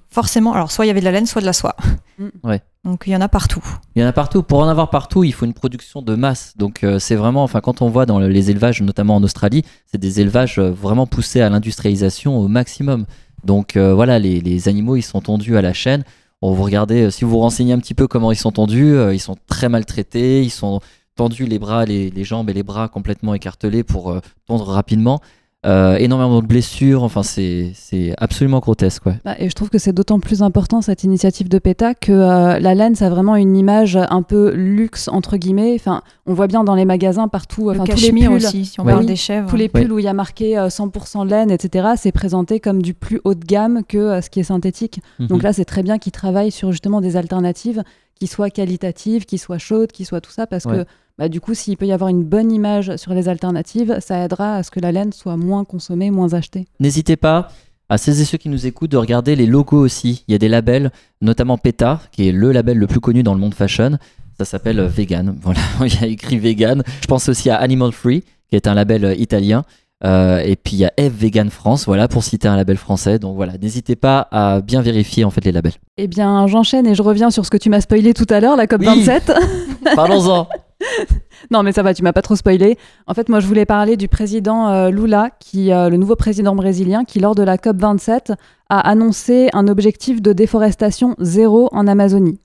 forcément, alors soit il y avait de la laine, soit de la soie. Mm. Ouais. Donc il y en a partout. Il y en a partout. Pour en avoir partout, il faut une production de masse. Donc euh, c'est vraiment, enfin quand on voit dans les élevages, notamment en Australie, c'est des élevages euh, vraiment poussés à l'industrialisation au maximum. Donc euh, voilà, les, animaux, ils sont tondus à la chaîne. On vous regardez, si vous vous renseignez un petit peu comment ils sont tondus, euh, ils sont très maltraités, ils sont tendus les bras, les, les jambes et les bras complètement écartelés pour tondre rapidement. Euh, énormément de blessures, enfin c'est c'est absolument grotesque. Ouais. Bah, et je trouve que c'est d'autant plus important cette initiative de PETA que euh, la laine, ça a vraiment une image un peu luxe entre guillemets. Enfin, on voit bien dans les magasins partout, Le enfin tous les pulls, aussi, si on Ouais. parle des chèvres. tous les pulls où il y a marqué euh, 100% laine, etc. C'est présenté comme du plus haut de gamme que euh, ce qui est synthétique. Donc Mhm. là, c'est très bien qu'ils travaillent sur justement des alternatives qui soient qualitatives, qui soient chaudes, qui soient tout ça, parce que. Bah, du coup, s'il peut y avoir une bonne image sur les alternatives, ça aidera à ce que la laine soit moins consommée, moins achetée. N'hésitez pas à celles et ceux qui nous écoutent de regarder les logos aussi. Il y a des labels, notamment PETA, qui est le label le plus connu dans le monde fashion. Ça s'appelle Vegan. (laughs) Voilà, il y a écrit Vegan. Je pense aussi à Animal Free, qui est un label euh, italien. Euh, et puis il y a F Vegan France, voilà, pour citer un label français. Donc voilà, n'hésitez pas à bien vérifier en fait les labels. Eh bien, j'enchaîne et je reviens sur ce que tu m'as spoilé tout à l'heure, la COP27. (laughs) Parlons-en. (laughs) (laughs) Non, mais ça va, tu m'as pas trop spoilé. En fait, moi, je voulais parler du président euh, Lula, qui, euh, le nouveau président brésilien, qui, lors de la COP 27, a annoncé un objectif de déforestation zéro en Amazonie.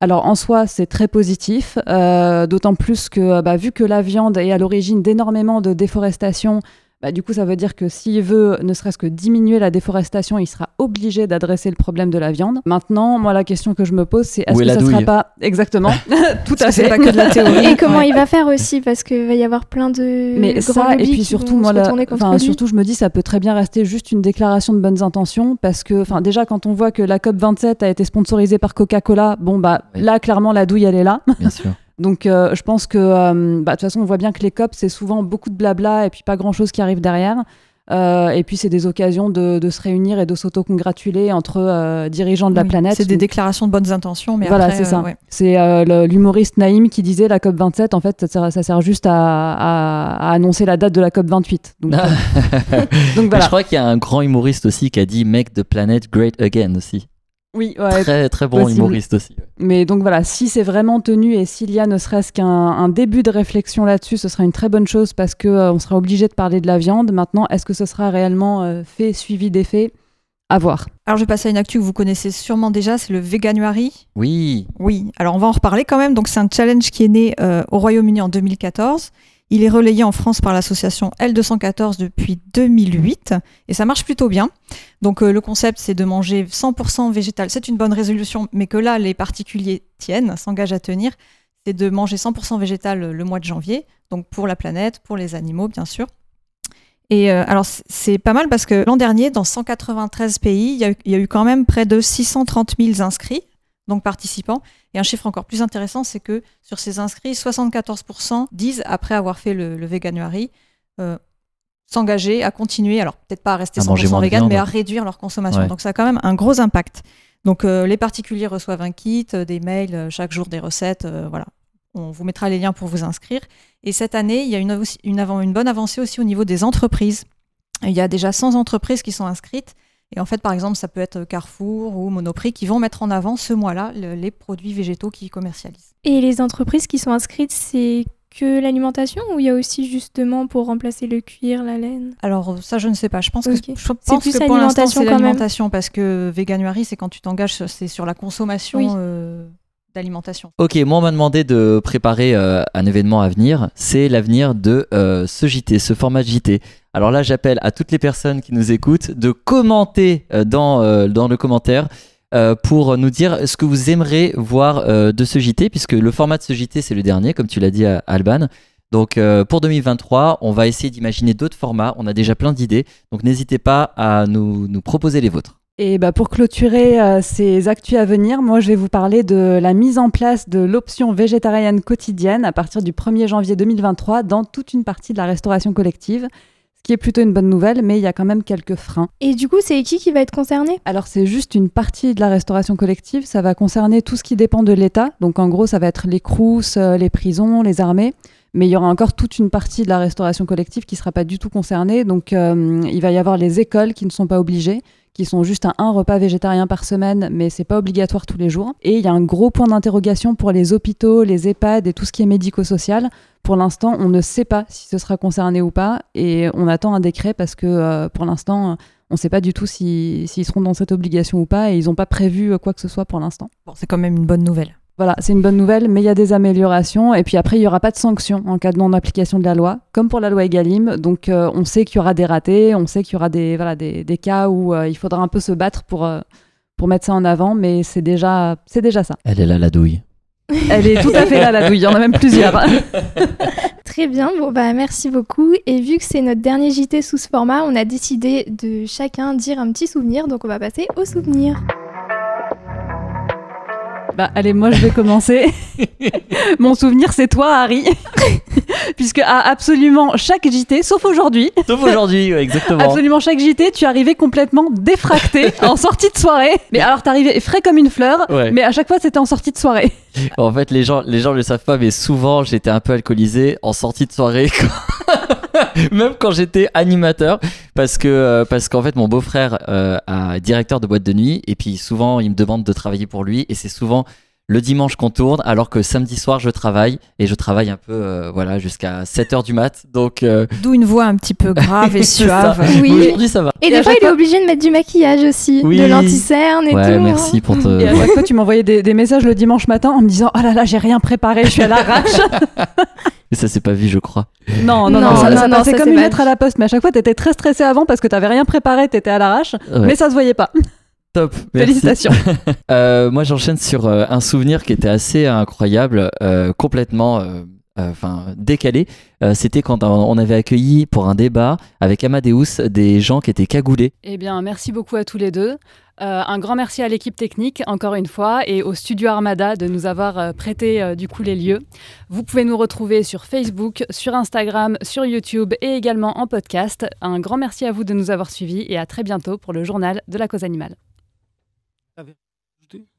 Alors, en soi, c'est très positif, euh, d'autant plus que, bah, vu que la viande est à l'origine d'énormément de déforestation, bah, du coup, ça veut dire que s'il veut ne serait-ce que diminuer la déforestation, il sera obligé d'adresser le problème de la viande. Maintenant, moi, la question que je me pose, c'est est-ce que ça sera douille pas (laughs) exactement (laughs) tout à fait pas que de la théorie. Et comment Ouais. il va faire aussi Parce qu'il va y avoir plein de mais grands ça et puis surtout moi la- enfin surtout je me dis ça peut très bien rester juste une déclaration de bonnes intentions parce que enfin déjà quand on voit que la COP 27 a été sponsorisée par Coca-Cola bon bah Oui. là clairement la douille elle est là Bien sûr. (laughs) donc euh, je pense que euh, bah, de toute façon on voit bien que les COP c'est souvent beaucoup de blabla et puis pas grand chose qui arrive derrière Euh, et puis c'est des occasions de, de se réunir et de s'auto-congratuler entre euh, dirigeants de la Oui, planète. C'est des déclarations de bonnes intentions, mais voilà, c'est ça. ouais. C'est euh, l'humoriste Naïm qui disait la COP 27, en fait, ça sert, ça sert juste à, à- à annoncer la date de la COP 28. Donc, euh, (laughs) donc Mais voilà. Je crois qu'il y a un grand humoriste aussi qui a dit Make the planet great again aussi. Oui, ouais, Très très bon possible. humoriste aussi. Mais donc voilà, si c'est vraiment tenu et s'il y a ne serait-ce qu'un un début de réflexion là-dessus, ce sera une très bonne chose parce que euh, on sera obligé de parler de la viande. Maintenant, est-ce que ce sera réellement euh, fait, suivi des faits À voir. Alors je vais passer à une actu que vous connaissez sûrement déjà, c'est le Veganuary. Oui. Oui, alors on va en reparler quand même. Donc c'est un challenge qui est né euh, au Royaume-Uni en 2014. Il est relayé en France par l'association L214 depuis 2008 et ça marche plutôt bien. Donc euh, le concept c'est de manger 100% végétal. C'est une bonne résolution, mais que là les particuliers tiennent, s'engagent à tenir. C'est de manger 100% végétal le mois de janvier, donc pour la planète, pour les animaux bien sûr. Et euh, alors c'est pas mal parce que l'an dernier, dans 193 pays, il y a eu quand même près de 630 000 inscrits, donc participants. Et un chiffre encore plus intéressant, c'est que sur ces inscrits, 74% disent, après avoir fait le, le Veganuary, euh, s'engager à continuer, alors peut-être pas à rester À manger 100% moins de vegan, viande. mais à réduire leur consommation. Ouais. Donc ça a quand même un gros impact. Donc euh, les particuliers reçoivent un kit, euh, des mails, chaque jour des recettes, voilà. On vous mettra les liens pour vous inscrire. Et cette année, il y a une bonne avancée aussi au niveau des entreprises. Il y a déjà 100 entreprises qui sont inscrites. Et en fait, par exemple, ça peut être Carrefour ou Monoprix qui vont mettre en avant ce mois-là le- les produits végétaux qu'ils commercialisent. Et les entreprises qui sont inscrites, c'est que l'alimentation ou il y a aussi justement pour remplacer le cuir, la laine? Alors ça, je ne sais pas. Je pense que, je pense plus que pour l'instant, c'est l'alimentation parce que Veganuary, c'est quand tu t'engages, c'est sur la consommation Oui. euh, Ok, moi on m'a demandé de préparer euh, un événement à venir. C'est l'avenir de euh, ce JT, ce format de JT. Alors là, j'appelle à toutes les personnes qui nous écoutent de commenter euh, dans, dans le commentaire pour nous dire ce que vous aimeriez voir de ce JT, puisque le format de ce JT, c'est le dernier, comme tu l'as dit Alban. Donc pour 2023, on va essayer d'imaginer d'autres formats. On a déjà plein d'idées. Donc n'hésitez pas à nous proposer les vôtres. Et bah, pour clôturer euh, ces actus à venir, moi je vais vous parler de la mise en place de l'option végétarienne quotidienne à partir du 1er janvier 2023 dans toute une partie de la restauration collective. Ce qui est plutôt une bonne nouvelle, mais il y a quand même quelques freins. Et du coup, c'est qui qui va être concerné? Alors c'est juste une partie de la restauration collective, ça va concerner tout ce qui dépend de l'État. Donc en gros, ça va être les crousses, euh, les prisons, les armées. Mais il y aura encore toute une partie de la restauration collective qui ne sera pas du tout concernée. Donc euh, il va y avoir les écoles qui ne sont pas obligées, qui sont juste à un repas végétarien par semaine, mais c'est pas obligatoire tous les jours. Et il y a un gros point d'interrogation pour les hôpitaux, les EHPAD et tout ce qui est médico-social. Pour l'instant, on ne sait pas si ce sera concerné ou pas, et on attend un décret parce que euh, pour l'instant, on ne sait pas du tout si- s'ils seront dans cette obligation ou pas, et ils n'ont pas prévu euh, quoi que ce soit pour l'instant. Bon, c'est quand même une bonne nouvelle. Voilà, c'est une bonne nouvelle, mais il y a des améliorations. Et puis après, il n'y aura pas de sanctions en cas de non-application de la loi, comme pour la loi Egalim. Donc euh, on sait qu'il y aura des ratés, on sait qu'il y aura des, voilà, des, des cas où euh, il faudra un peu se battre pour, euh, pour mettre ça en avant, mais c'est déjà, c'est déjà ça. Elle est là, la douille. Elle est tout à fait là, la douille. Il y en a même plusieurs. (laughs) Très bien, bon bah merci beaucoup. Et vu que c'est notre dernier JT sous ce format, on a décidé de chacun dire un petit souvenir, donc on va passer au souvenir. Bah, allez, moi je vais commencer. (laughs) Mon souvenir, c'est toi, Harry. (laughs) Puisque à absolument chaque JT, sauf aujourd'hui, Sauf aujourd'hui, ouais, exactement. absolument chaque JT, tu arrivais complètement défracté (laughs) en sortie de soirée. Mais alors, t'arrivais frais comme une fleur, Ouais. mais à chaque fois, c'était en sortie de soirée. En fait, les gens, les gens le savent pas, mais souvent, j'étais un peu alcoolisé en sortie de soirée. (laughs) Même quand j'étais animateur, parce que euh, parce qu'en fait, mon beau-frère euh, a directeur de boîte de nuit, et puis souvent, il me demande de travailler pour lui, et c'est souvent le dimanche qu'on tourne, alors que samedi soir, je travaille, et je travaille un peu, euh, voilà, jusqu'à 7 heures du mat. Donc, euh, (laughs) D'où une voix un petit peu grave et (laughs) suave. Oui. aujourd'hui, ça va. Et Et des fois, il est obligé de mettre du maquillage aussi, Oui. de l'anti-cerne et Ouais, tout. merci pour te. Et à chaque fois, tu m'envoyais des, des messages le dimanche matin en me disant Oh là là, j'ai rien préparé, je suis à l'arrache. Et ça, c'est pas vu, je crois. non, non, non, Non, ça, non, ça non, passait ça, comme c'est une lettre à la poste. Mais à chaque fois, t'étais très stressé avant parce que t'avais rien préparé, t'étais à l'arrache. Ouais. Mais ça se voyait pas. (laughs) Top. (laughs) merci. Félicitations. (laughs) Euh, moi, j'enchaîne sur euh, un souvenir qui était assez incroyable, euh, complètement enfin décalé, euh, c'était quand on avait accueilli pour un débat avec Amadeus des gens qui étaient cagoulés. Eh bien, merci beaucoup à tous les deux. Euh, un grand merci à l'équipe technique, encore une fois, et au studio Armada de nous avoir euh, prêté euh, du coup les lieux. Vous pouvez nous retrouver sur Facebook, sur Instagram, sur YouTube et également en podcast. Un grand merci à vous de nous avoir suivis et à très bientôt pour le journal de la cause animale.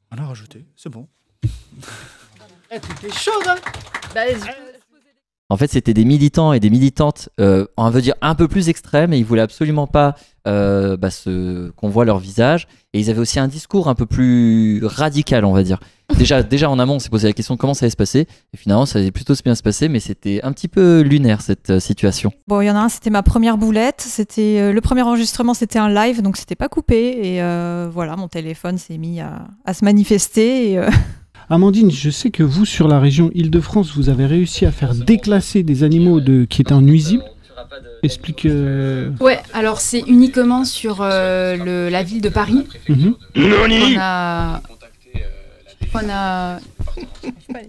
On a rajouté, c'est bon. (laughs) Eh, t'es chaude, hein? En fait, c'était des militants et des militantes, euh, on veut dire un peu plus extrêmes, et ils voulaient absolument pas euh, bah, ce- qu'on voit leur visage. Et ils avaient aussi un discours un peu plus radical, on va dire. Déjà, (laughs) déjà en amont, on s'est posé la question de comment ça allait se passer. Et finalement, ça allait plutôt bien se passer, mais c'était un petit peu lunaire cette euh, situation. Bon, il y en a un, c'était ma première boulette. C'était le premier enregistrement, c'était un live, donc c'était pas coupé. Et voilà, mon téléphone s'est mis à, à se manifester. Et, Amandine, je sais que vous, sur la région Île-de-France, vous avez réussi à faire déclasser des animaux de... qui étaient nuisibles. Explique. euh, Ouais, alors c'est uniquement sur euh, le- la ville de Paris. mhm. On a. On a. Bon,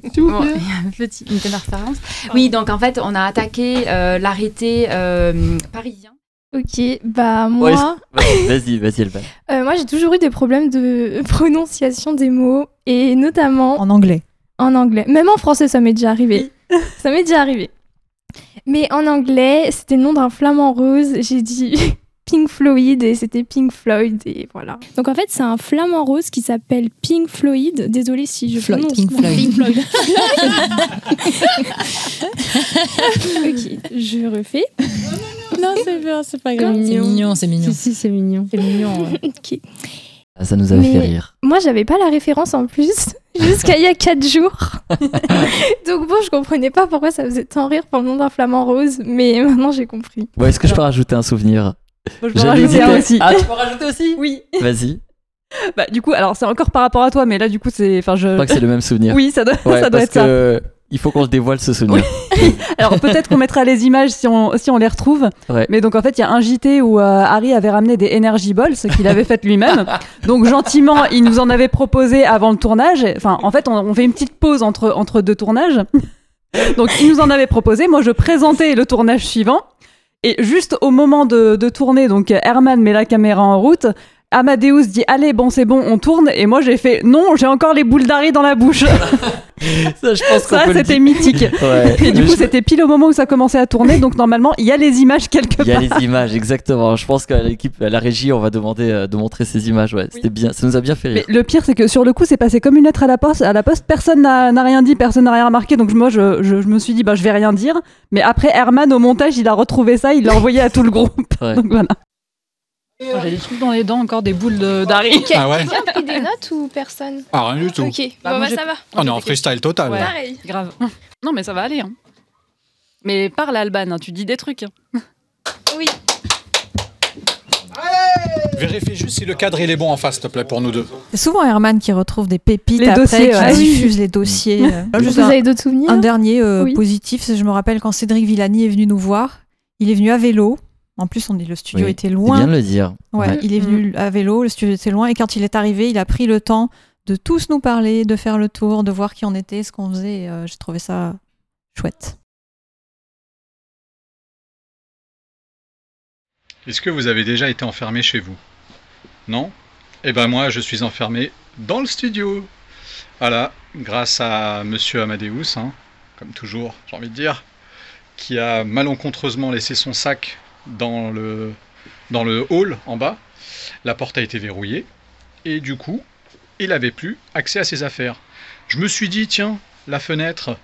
(laughs) il y a un petit, une interférence. Oui, donc en fait, on a attaqué euh, l'arrêté euh, parisien. Ok, bah moi, Ouais, Vas-y, vas-y, Elban. euh, moi j'ai toujours eu des problèmes de (laughs) prononciation des mots et notamment en anglais. en anglais. Même en français, ça m'est déjà arrivé. ça m'est déjà arrivé. Mais en anglais, c'était le nom d'un flamant rose. J'ai dit (laughs) Pink Floyd et c'était Pink Floyd et voilà. Donc en fait, c'est un flamant rose qui s'appelle Pink Floyd. Désolée si je Floyd, prononce Pink mal. Floyd. (laughs) ok, je refais. (laughs) Non, c'est bien, c'est pas grave. C'est mignon, c'est mignon. Si, si, c'est mignon. C'est mignon. ouais. (laughs) Ok. Ah, Ça nous avait Mais- fait rire. Moi, j'avais pas la référence en plus (laughs) jusqu'à il y a 4 jours. Donc bon, je comprenais pas pourquoi ça faisait tant rire pour le nom d'un flamant rose, mais maintenant j'ai compris. Ouais, Est-ce que je peux rajouter un souvenir? Moi, je peux rajouter un aussi. Ah, tu peux rajouter aussi? Oui. Vas-y. Bah, du coup, alors c'est encore par rapport à toi, mais là, du coup, c'est. Enfin, je. Je crois que c'est le même souvenir. Oui, ça doit, Ouais, ça doit parce être ça. Il faut qu'on se dévoile ce souvenir. (laughs) Alors peut-être qu'on mettra les images si on, si on les retrouve. Ouais. Mais donc en fait, il y a un JT où euh, Harry avait ramené des Energy Balls qu'il avait fait lui-même. (laughs) donc gentiment, il nous en avait proposé avant le tournage. Enfin, en fait, on, on fait une petite pause entre, entre deux tournages. donc il nous en avait proposé. Moi, je présentais le tournage suivant. Et juste au moment de, de tourner, donc Herman met la caméra en route. Amadeus dit allez bon c'est bon on tourne et moi j'ai fait non j'ai encore les boules d'Harry dans la bouche (laughs) Ça, je pense ça c'était mythique (laughs) Ouais. et du Mais coup, je- c'était pile au moment où ça commençait à tourner, donc normalement, il y a les images quelque Il y a part. les images, exactement. Je pense qu'à l'équipe, à la régie, on va demander euh, de montrer ces images. Ouais, c'était bien. Ça nous a bien fait Mais rire. le pire, c'est que sur le coup, c'est passé comme une lettre à la poste. À la poste, personne n'a n'a rien dit, personne n'a rien remarqué. Donc moi, je, je- je me suis dit, bah, je vais rien dire. Mais après, Herman, au montage, il a retrouvé ça, il l'a envoyé à tout le groupe. Ouais. (laughs) Donc voilà. J'ai des trucs dans les dents, encore des boules d'Harry. Ah ouais Quelqu'un a pris des notes ou personne? Ah, rien du tout. Ok, Bah, bon moi, bah ça va. On est en freestyle total. Ouais. là. Pareil. Grave. (laughs) Non, mais ça va aller. hein. Mais parle, Alban, hein, tu dis des trucs. hein. Oui. Vérifie juste si le cadre il est bon en face, s'il te plaît, pour nous deux. C'est souvent Herman qui retrouve des pépites Les après, dossiers, qui ouais. diffuse les dossiers. euh. Vous Juste un, avez d'autres souvenirs? un dernier euh, Oui. positif, je me rappelle quand Cédric Villani est venu nous voir. Il est venu à vélo. En plus, on est, le studio Oui, était C'est loin. bien de le dire. Ouais, Ouais. il est venu à vélo, le studio était loin, et quand il est arrivé, il a pris le temps de tous nous parler, de faire le tour, de voir qui on était, ce qu'on faisait. euh, J'ai trouvé ça chouette. Est-ce que vous avez déjà été enfermé chez vous? Non? Eh ben moi, je suis enfermé dans le studio. Voilà, grâce à Monsieur Amadeus, hein, comme toujours, j'ai envie de dire, qui a malencontreusement laissé son sac dans le, hall en bas. La porte a été verrouillée et du coup, il n'avait plus accès à ses affaires. Je me suis dit, tiens, la fenêtre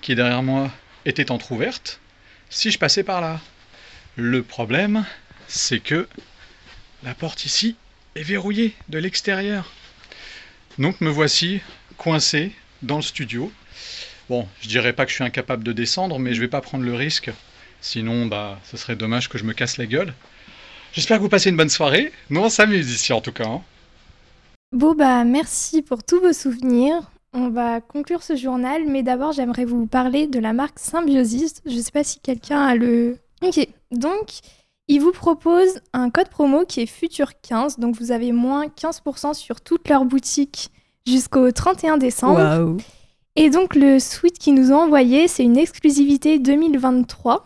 qui est derrière moi était entr'ouverte. Si je passais par là. Le problème, c'est que la porte ici est verrouillée de l'extérieur. Donc me voici coincé dans le studio. Bon, je dirais pas que je suis incapable de descendre, mais je vais pas prendre le risque. Sinon, bah, ce serait dommage que je me casse la gueule. J'espère que vous passez une bonne soirée. Nous, on s'amuse ici en tout cas. hein. Bon bah merci pour tous vos souvenirs. On va conclure ce journal, mais d'abord j'aimerais vous parler de la marque Symbiosis. Je sais pas si quelqu'un a le... Ok, donc ils vous proposent un code promo qui est Futur15, donc vous avez moins 15% sur toutes leurs boutiques jusqu'au 31 décembre. Waouh. Et donc le sweat qu'ils nous ont envoyé, c'est une exclusivité 2023.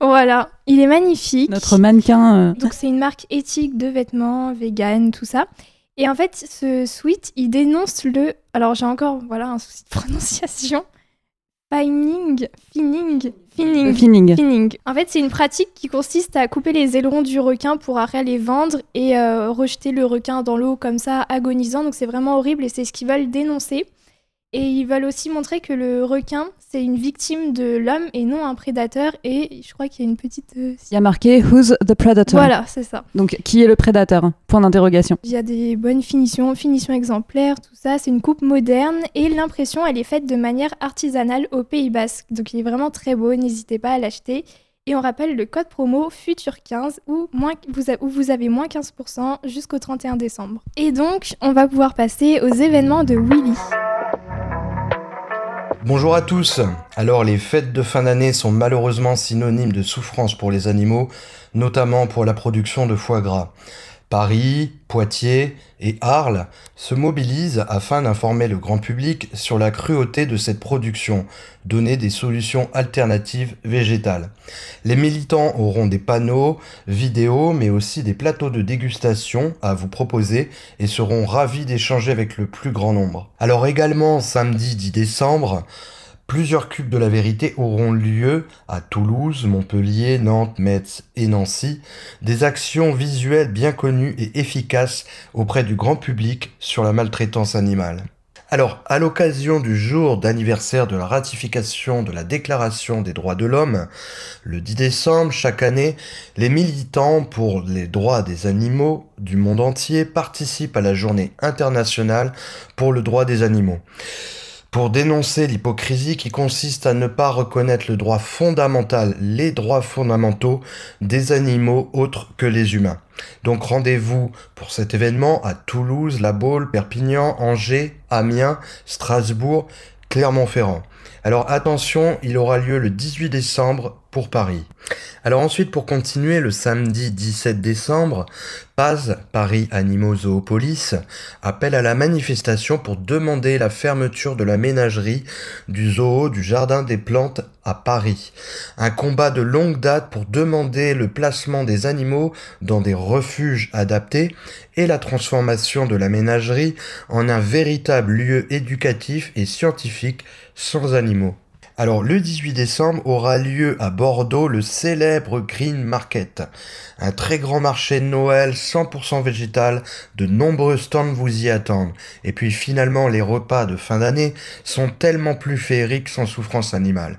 Voilà, il est magnifique. Notre mannequin. euh, Donc c'est une marque éthique de vêtements, vegan, tout ça. Et en fait, ce sweat, il dénonce le... Alors j'ai encore voilà, un souci de (laughs) prononciation. Fining, finning, finning. Finning. Finning. En fait, c'est une pratique qui consiste à couper les ailerons du requin pour après les vendre et euh, rejeter le requin dans l'eau comme ça, agonisant. Donc c'est vraiment horrible et c'est ce qu'ils veulent dénoncer. Et ils veulent aussi montrer que le requin, c'est une victime de l'homme et non un prédateur. Et je crois qu'il y a une petite... euh, Il y a marqué Who's the Predator? Voilà, c'est ça. Donc, qui est le prédateur? Point d'interrogation. Il y a des bonnes finitions, finitions exemplaires, tout ça. C'est une coupe moderne et l'impression, elle est faite de manière artisanale au Pays Basque. Donc il est vraiment très beau, n'hésitez pas à l'acheter. Et on rappelle le code promo FUTUR15 où, moins, vous, a- où vous avez moins 15% jusqu'au 31 décembre. Et donc, on va pouvoir passer aux événements de Willy. Bonjour à tous. Alors les fêtes de fin d'année sont malheureusement synonymes de souffrance pour les animaux, notamment pour la production de foie gras. Paris, Poitiers et Arles se mobilisent afin d'informer le grand public sur la cruauté de cette production, donner des solutions alternatives végétales. Les militants auront des panneaux, vidéos, mais aussi des plateaux de dégustation à vous proposer et seront ravis d'échanger avec le plus grand nombre. Alors également samedi 10 décembre, Plusieurs cubes de la vérité auront lieu à Toulouse, Montpellier, Nantes, Metz et Nancy, des actions visuelles bien connues et efficaces auprès du grand public sur la maltraitance animale. Alors, à l'occasion du jour d'anniversaire de la ratification de la Déclaration des droits de l'homme, le 10 décembre chaque année, les militants pour les droits des animaux du monde entier participent à la journée internationale pour le droit des animaux pour dénoncer l'hypocrisie qui consiste à ne pas reconnaître le droit fondamental, les droits fondamentaux des animaux autres que les humains. Donc rendez-vous pour cet événement à Toulouse, La Baule, Perpignan, Angers, Amiens, Strasbourg, Clermont-Ferrand. Alors attention, il aura lieu le 18 décembre Paris. Alors ensuite, pour continuer, le samedi 17 décembre, Paz, Paris Animaux Zoopolis, appelle à la manifestation pour demander la fermeture de la ménagerie du zoo du Jardin des Plantes à Paris. Un combat de longue date pour demander le placement des animaux dans des refuges adaptés et la transformation de la ménagerie en un véritable lieu éducatif et scientifique sans animaux. Alors, le 18 décembre aura lieu à Bordeaux le célèbre Green Market, un très grand marché de Noël 100% végétal. De nombreux stands vous y attendent. Et puis finalement, les repas de fin d'année sont tellement plus féeriques sans souffrance animale.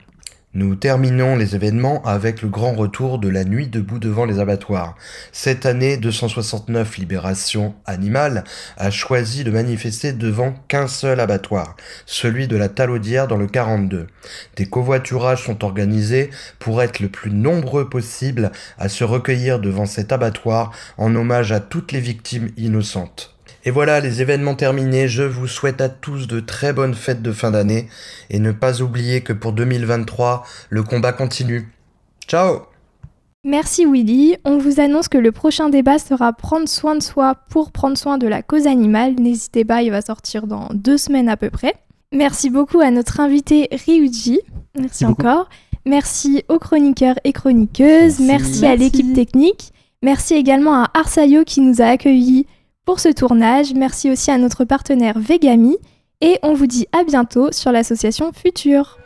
Nous terminons les événements avec le grand retour de la nuit debout devant les abattoirs. Cette année, 269 Libération Animale a choisi de manifester devant qu'un seul abattoir, celui de la Talaudière dans le 42. Des covoiturages sont organisés pour être le plus nombreux possible à se recueillir devant cet abattoir en hommage à toutes les victimes innocentes. Et voilà, les événements terminés, je vous souhaite à tous de très bonnes fêtes de fin d'année et ne pas oublier que pour 2023, le combat continue. Ciao Merci Willy. On vous annonce que le prochain débat sera prendre soin de soi pour prendre soin de la cause animale. N'hésitez pas, il va sortir dans deux semaines à peu près. Merci beaucoup à notre invité Ryuji. Merci, encore. Merci aux chroniqueurs et chroniqueuses. Merci, à Merci. l'équipe technique. Merci également à Arsayo qui nous a accueillis pour ce tournage. Merci aussi à notre partenaire Vegami. Et on vous dit à bientôt sur l'association Future.